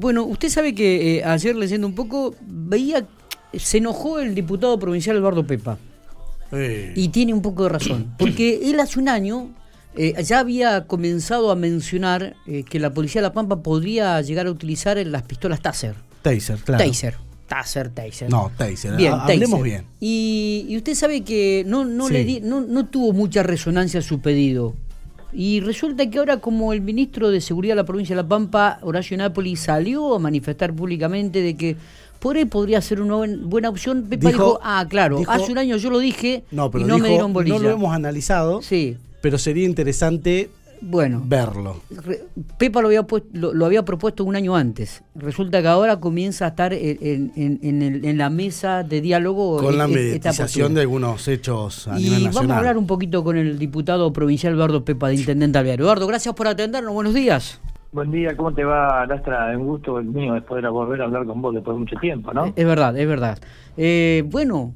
Bueno, usted sabe que eh, ayer leyendo un poco, veía, se enojó el diputado provincial Eduardo Pepa. Eh, Y tiene un poco de razón, porque él hace un año eh, ya había comenzado a mencionar eh, que la policía de La Pampa podría llegar a utilizar las pistolas Taser. Taser, claro. Taser. Taser, Taser. No, Taser. Bien, ha- Hablemos Taser. bien. Y, y usted sabe que no, no, Sí. le di- no, no tuvo mucha resonancia su pedido. Y resulta que ahora como el ministro de Seguridad de la provincia de La Pampa, Horacio Napoli, salió a manifestar públicamente de que por ahí podría ser una buen- buena opción, Pepa dijo, Dijo- ah, claro, dijo- hace un año yo lo dije No, pero y no me dieron bolilla. no lo hemos analizado, Sí, pero sería interesante bueno. verlo. Re- Pepa lo había, lo, lo había propuesto un año antes. Resulta que ahora comienza a estar en, en- en- en el- en la mesa de diálogo. Con la e- e- esta mediatización de algunos hechos a Y nivel vamos nacional. a hablar un poquito con el diputado provincial Eduardo Pepa, de Intendente Alvear. Eduardo, gracias por atendernos. Buenos días. Buen día, ¿cómo te va, Lastra? Un gusto el mío es poder volver a hablar con vos después de mucho tiempo, ¿no? Es verdad, es verdad. Eh, bueno,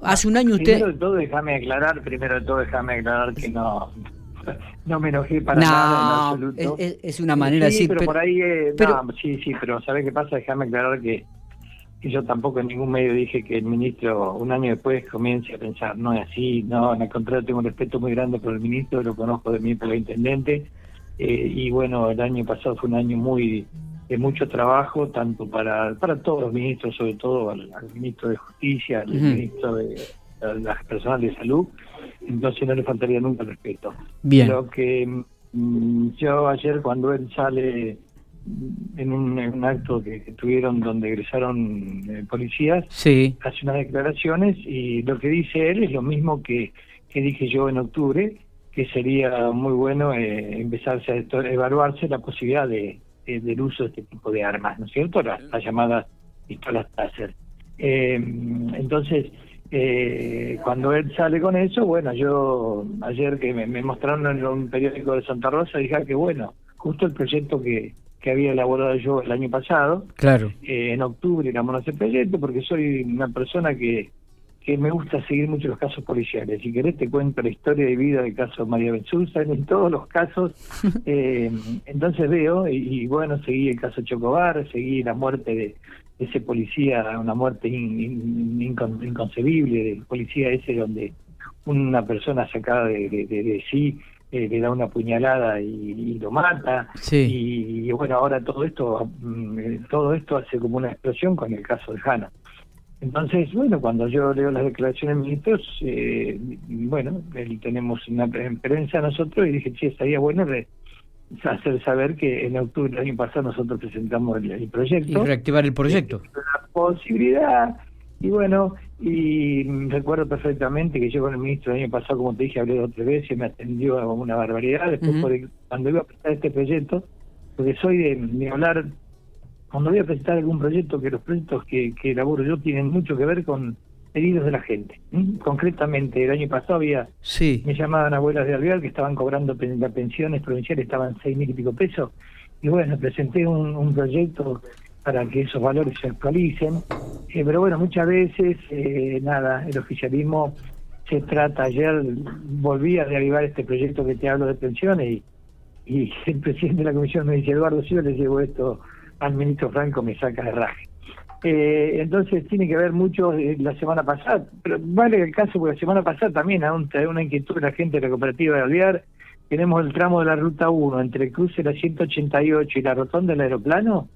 hace un año usted... Primero de todo, déjame aclarar, primero de todo, déjame aclarar que no, no me enojé para No, nada en absoluto. es- una manera de sí, decir, pero, pero- por ahí, eh, pero- no, sí, sí, pero ¿sabes qué pasa? Déjame aclarar que, que yo tampoco en ningún medio dije que el ministro un año después comience a pensar, no es así, no, al contrario, tengo un respeto muy grande por el ministro, lo conozco de mi época de intendente, eh, y bueno, el año pasado fue un año muy de mucho trabajo, tanto para, para todos los ministros, sobre todo al, al ministro de Justicia, al ministro de las personas de salud, entonces no le faltaría nunca el respeto. Bien. Lo que mm, yo ayer cuando él sale mm, en un, en un acto que, que tuvieron donde egresaron eh, policías, Sí, hace unas declaraciones y lo que dice él es lo mismo que, que dije yo en octubre, que sería muy bueno eh, empezarse a esto- evaluarse la posibilidad de, de- del uso de este tipo de armas, ¿no es cierto? Las, las llamadas pistolas Taser. Eh, entonces, eh, cuando él sale con eso, bueno, yo ayer que me, me mostraron en un periódico de Santa Rosa, dije ah, que bueno, justo el proyecto que, que había elaborado yo el año pasado, claro. eh, en octubre éramos ese proyecto porque soy una persona que, que me gusta seguir mucho los casos policiales. Si querés te cuento la historia de vida del caso María Benzusa, en todos los casos. eh, entonces veo, y, y bueno, seguí el caso Chocobar, seguí la muerte de ese policía, una muerte in- in- incon- inconcebible del policía ese donde una persona sacada de, de- de- de sí eh, le da una puñalada y, y lo mata Sí. y, y bueno ahora todo esto mm, eh, todo esto hace como una explosión con el caso de Hanna entonces bueno cuando yo leo las declaraciones de ministros eh, bueno tenemos una pre- en prensa nosotros y dije sí estaría bueno re- hacer saber que en octubre del año pasado nosotros presentamos el, el Y proyecto reactivar el proyecto. la posibilidad y bueno y mm, recuerdo perfectamente que yo con el ministro el año pasado como te dije hablé dos o tres veces me atendió a una barbaridad. Después por el- cuando iba a presentar este proyecto porque soy de, de hablar cuando voy a presentar algún proyecto que los proyectos que, que elaboro yo tienen mucho que ver con pedidos de la gente ¿m? concretamente el año pasado había Sí, me llamaban abuelas de Alvear que estaban cobrando pen- las pensiones provinciales, estaban seis mil y pico pesos. Y bueno, presenté un, un proyecto para que esos valores se actualicen. Eh, pero bueno, muchas veces, eh, nada, el oficialismo se trata. Ayer volví a reavivar este proyecto que te hablo de pensiones y, y el presidente de la comisión me dice, Eduardo, si yo le llevo esto al ministro Franco, me saca de raje. Eh, entonces tiene que ver mucho eh, la semana pasada, pero vale el caso porque la semana pasada también aún trae una inquietud de la gente de la cooperativa de Alvear. Tenemos el tramo de la ruta 1 entre el cruce de la 188 y la rotonda del aeroplano.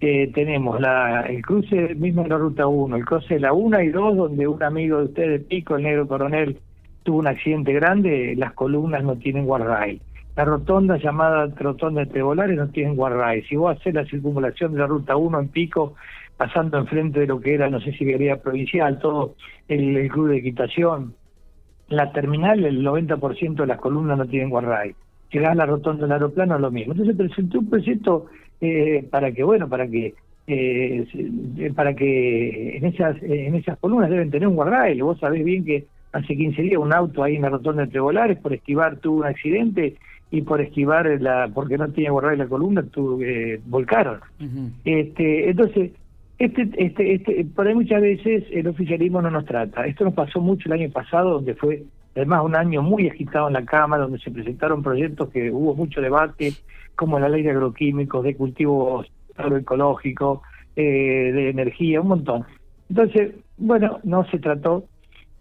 Eh, tenemos la, el cruce mismo de la ruta 1, el cruce de la 1 y 2, donde un amigo de ustedes, Pico, el negro coronel, tuvo un accidente grande, las columnas no tienen guardrail. La rotonda llamada rotonda de Trebolares no tienen guardrail. Si vos haces la circunvalación de la ruta 1 en Pico, pasando enfrente de lo que era, no sé si quería provincial, todo el, el club de equitación, la terminal, el 90% de las columnas no tienen guardrail. Llegás a la rotonda del aeroplano, lo mismo. Entonces presenté un proyecto eh, para que, bueno, para que eh, se- para que en esas en esas columnas deben tener un guardrail. Vos sabés bien que hace 15 días un auto ahí en la rotonda de Trebolares por esquivar tuvo un accidente y por esquivar la porque no tenía guardrail la columna tuvo eh, volcaron. Este, entonces, este, este, este, por ahí muchas veces el oficialismo no nos trata. Esto nos pasó mucho el año pasado, donde fue además un año muy agitado en la Cámara, donde se presentaron proyectos que hubo mucho debate, como la ley de agroquímicos, de cultivos lo ecológico, eh, de energía, un montón. Entonces, bueno, no se trató.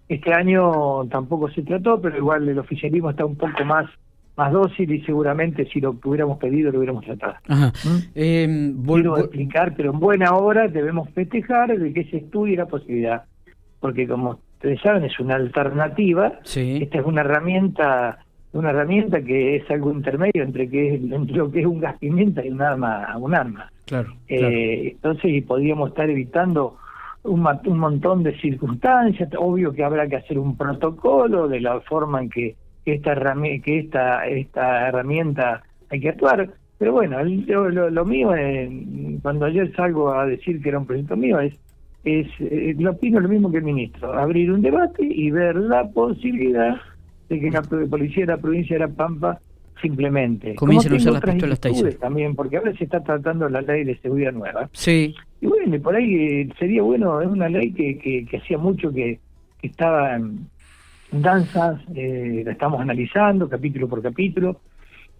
Este año tampoco se trató, pero igual el oficialismo está un poco más más dócil y seguramente si lo hubiéramos pedido lo hubiéramos tratado. Ajá. Eh, Quiero explicar, pero en buena hora debemos festejar de que se estudie la posibilidad, porque como ustedes saben es una alternativa, Sí. esta es una herramienta una herramienta que es algo intermedio entre que es, entre lo que es un gas pimienta y un arma un arma Claro. eh, entonces y podríamos estar evitando un, un montón de circunstancias obvio que habrá que hacer un protocolo de la forma en que esta herramienta que esta esta herramienta hay que actuar. Pero bueno lo, lo- lo mío es, cuando ayer salgo a decir que era un proyecto mío es es eh, lo opino lo mismo que el ministro abrir un debate y ver la posibilidad de que la policía de la provincia de La Pampa simplemente. Comiencen a usar las pistolas también porque ahora se está tratando la ley de seguridad nueva. Sí. y bueno, y por ahí eh, sería bueno, es una ley que, que, que hacía mucho que, que estaba en danzas, eh, la estamos analizando capítulo por capítulo,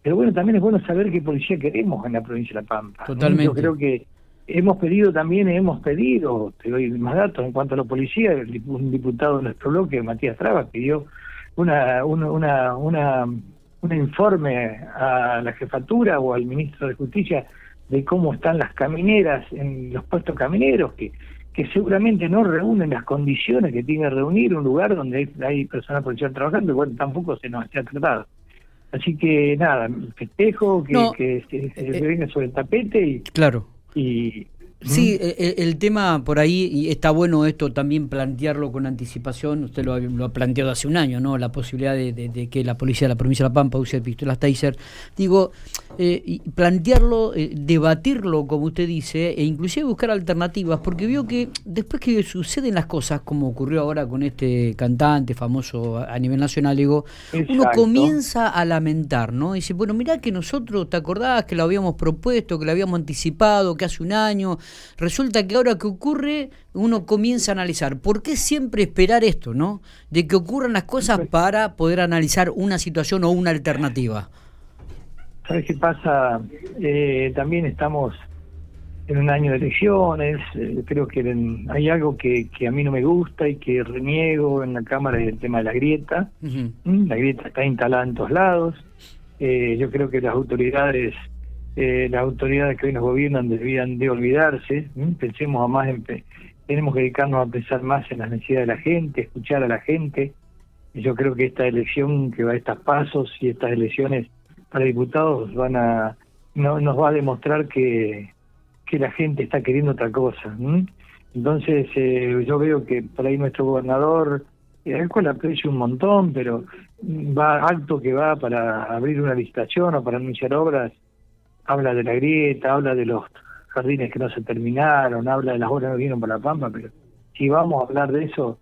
pero bueno, también es bueno saber qué policía queremos en la provincia de La Pampa. Totalmente. Yo creo que hemos pedido también, hemos pedido, te doy más datos en cuanto a la policía, un diputado de nuestro bloque, Matías Traba, pidió una, una, una, una, un informe a la jefatura o al ministro de Justicia de cómo están las camineras en los puestos camineros, que, que seguramente no reúnen las condiciones que tiene que reunir un lugar donde hay, hay personal policial trabajando, y bueno, tampoco se nos ha tratado. Así que nada, festejo que, No, que se, se eh, venga sobre el tapete y, Claro. y Sí, e- e- el, tema por ahí, y está bueno esto también plantearlo con anticipación, usted lo ha, lo ha planteado hace un año, ¿no? La posibilidad de, de- de que la policía de la provincia de La Pampa use pistolas Taser. Digo, eh, y plantearlo, eh, debatirlo, como usted dice, e inclusive buscar alternativas, porque veo que después que suceden las cosas, como ocurrió ahora con este cantante famoso a, a nivel nacional, digo, uno comienza a lamentar, ¿no? Y dice, bueno, mirá que nosotros, ¿te acordás que lo habíamos propuesto, que lo habíamos anticipado, que hace un año? Resulta que ahora que ocurre, uno comienza a analizar. ¿Por qué siempre esperar esto, no? De que ocurran las cosas para poder analizar una situación o una alternativa. ¿Sabes qué pasa? Eh, también estamos en un año de elecciones. eh, creo que en- hay algo que, que a mí no me gusta y que reniego en la Cámara es el tema de la grieta. Mm, La grieta está instalada en todos lados. Eh, yo creo que las autoridades, eh, las autoridades que hoy nos gobiernan deberían de olvidarse. Pensemos a más en, tenemos que dedicarnos a pensar más en las necesidades de la gente, escuchar a la gente. Y yo creo que esta elección que va a estos pasos y estas elecciones para diputados van a no, nos va a demostrar que, que la gente está queriendo otra cosa. Entonces eh, yo veo que por ahí nuestro gobernador, eh, al cual aprecio un montón, pero va alto que va para abrir una licitación o para anunciar obras, habla de la grieta, habla de los jardines que no se terminaron, habla de las obras que vinieron para la Pampa, pero si vamos a hablar de eso,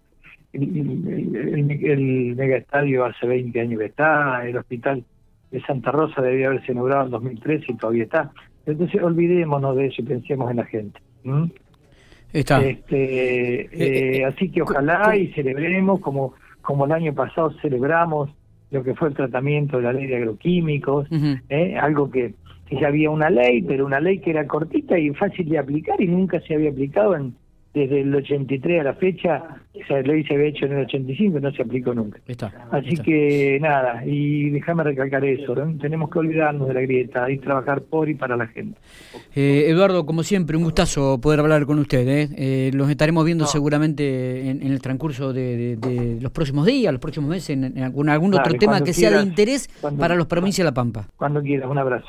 el, el, el- el megaestadio hace 20 años que está, el hospital de Santa Rosa debía haberse inaugurado en 2013 y todavía está. Entonces olvidémonos de eso y pensemos en la gente. ¿m? Está. Este, eh, eh, así que ojalá y celebremos como, como el año pasado celebramos lo que fue el tratamiento de la ley de agroquímicos. ¿eh? algo que, que ya había una ley, pero una ley que era cortita y fácil de aplicar y nunca se había aplicado en, desde el 83 a la fecha, esa ley se había hecho en el 85 y no se aplicó nunca. Está. Así está. que nada, y déjame recalcar eso, ¿no? tenemos que olvidarnos de la grieta y trabajar por y para la gente. Eh, Eduardo, como siempre, un gustazo poder hablar con usted. ¿eh? Eh, los estaremos viendo seguramente en, en el transcurso de, de- de los próximos días, los próximos meses, en, en algún, algún otro tema que sea de interés cuando- para los provincias de La Pampa. Cuando quieras, un abrazo.